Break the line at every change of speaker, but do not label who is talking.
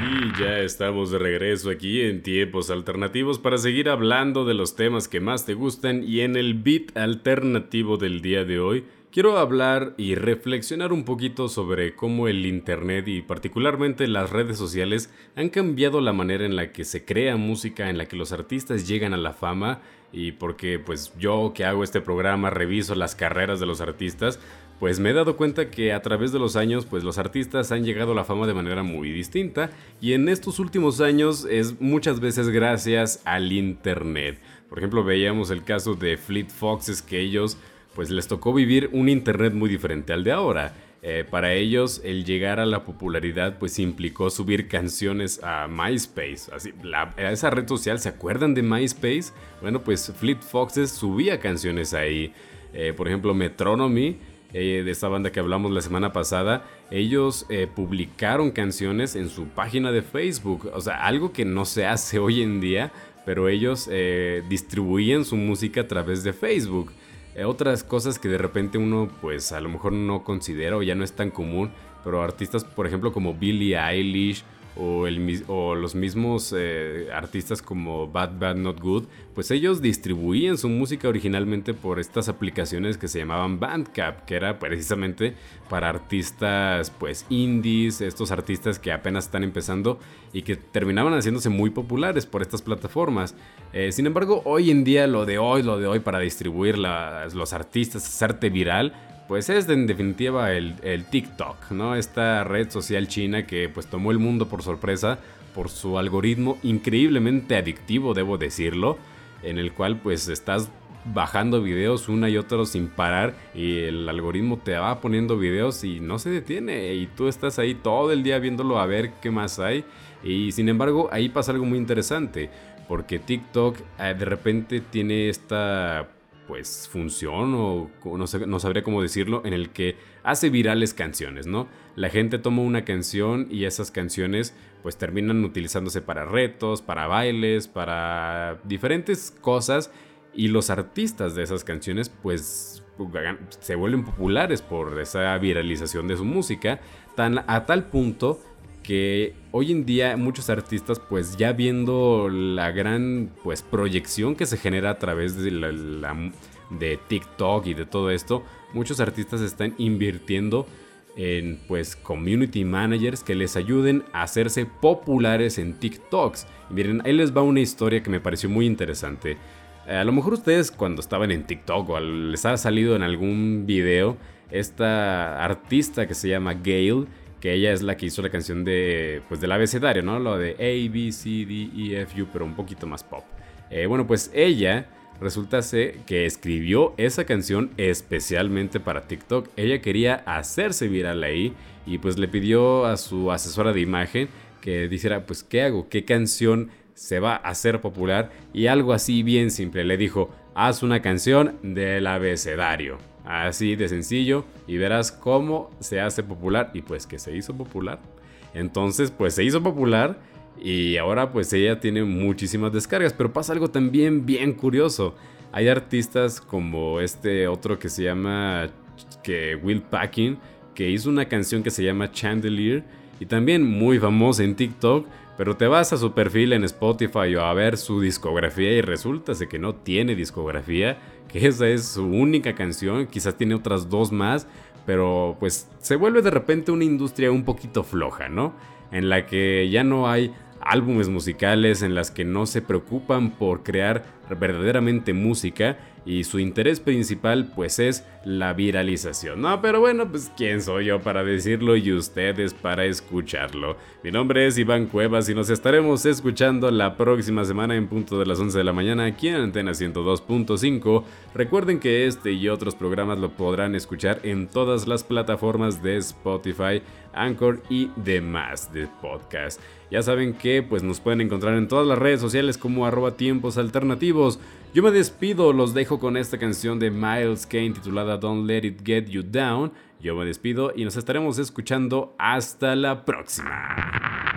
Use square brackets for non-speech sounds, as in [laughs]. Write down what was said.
Y ya estamos de regreso aquí en tiempos alternativos para seguir hablando de los temas que más te gustan y en el beat alternativo del día de hoy quiero hablar y reflexionar un poquito sobre cómo el Internet y particularmente las redes sociales han cambiado la manera en la que se crea música, en la que los artistas llegan a la fama y porque pues yo que hago este programa reviso las carreras de los artistas, pues me he dado cuenta que a través de los años pues los artistas han llegado a la fama de manera muy distinta y en estos últimos años es muchas veces gracias al internet. Por ejemplo, veíamos el caso de Fleet Foxes que ellos pues les tocó vivir un internet muy diferente al de ahora. Eh, para ellos el llegar a la popularidad pues implicó subir canciones a MySpace. Así, a esa red social, ¿se acuerdan de MySpace? Bueno, pues Fleet Foxes subía canciones ahí. Eh, por ejemplo, Metronomy eh, de esta banda que hablamos la semana pasada, ellos eh, publicaron canciones en su página de Facebook. O sea, algo que no se hace [laughs] hoy en día, pero ellos eh, distribuían su música a través de Facebook. otras cosas que de repente uno pues a lo mejor no considera o ya no es tan común, pero artistas por ejemplo como Billie Eilish o, los mismos eh, artistas como Bad Bad Not Good, pues ellos distribuían su música originalmente por estas aplicaciones que se llamaban Bandcamp, que era precisamente para artistas pues indies, estos artistas que apenas están empezando y que terminaban haciéndose muy populares por estas plataformas. Eh, sin embargo, hoy en día lo de hoy, lo de hoy para distribuir los artistas, hacerte viral, pues es en definitiva el, TikTok, ¿no? Esta red social china que pues tomó el mundo por sorpresa por su algoritmo increíblemente adictivo, debo decirlo, en el cual pues estás bajando videos una y otra sin parar y el algoritmo te va poniendo videos y no se detiene y tú estás ahí todo el día viéndolo a ver qué más hay y sin embargo ahí pasa algo muy interesante porque TikTok eh, de repente tiene esta pues función o no, no, sabría cómo decirlo, en el que hace virales canciones, ¿no? La gente toma una canción y esas canciones pues terminan utilizándose para retos, para bailes, para diferentes cosas y los artistas de esas canciones pues se vuelven populares por esa viralización de su música, tan a tal punto que hoy en día muchos artistas pues ya viendo la gran pues proyección que se genera a través de la, de TikTok y de todo esto, muchos artistas están invirtiendo en pues community managers que les ayuden a hacerse populares en TikToks. miren, ahí les va una historia que me pareció muy interesante. A lo mejor ustedes cuando estaban en TikTok o les ha salido en algún video esta artista que se llama Gail que ella es la que hizo la canción de, pues del abecedario, ¿no? Lo de A, B, C, D, E, F, U, pero un poquito más pop. Eh, bueno, pues ella resulta que escribió esa canción especialmente para TikTok. Ella quería hacerse viral ahí y pues le pidió a su asesora de imagen que dijera, pues, ¿qué hago? ¿Qué canción se va a hacer popular? Y algo así bien simple, le dijo, haz una canción del abecedario. Así de sencillo y verás cómo se hace popular y pues que se hizo popular. Entonces pues se hizo popular y ahora pues ella tiene muchísimas descargas, pero pasa algo también bien curioso. Hay artistas como este otro que se llama que Will Packing, que hizo una canción que se llama Chandelier y también muy famosa en TikTok, pero te vas a su perfil en Spotify o a ver su discografía y resulta que no tiene discografía que esa es su única canción, quizás tiene otras dos más, pero pues se vuelve de repente una industria un poquito floja, ¿no? En la que ya no hay álbumes musicales, en las que no se preocupan por crear verdaderamente música y su interés principal pues es la viralización. No, pero bueno, pues quién soy yo para decirlo y ustedes para escucharlo. Mi nombre es Iván Cuevas y nos estaremos escuchando la próxima semana en punto de las 11 de la mañana aquí en Antena 102.5. Recuerden que este y otros programas lo podrán escuchar en todas las plataformas de Spotify, Anchor y demás de podcast. Ya saben que pues nos pueden encontrar en todas las redes sociales como arroba tiempos alternativos. Yo me despido, los dejo con esta canción de Miles Kane titulada Don't Let It Get You Down. Yo me despido y nos estaremos escuchando hasta la próxima.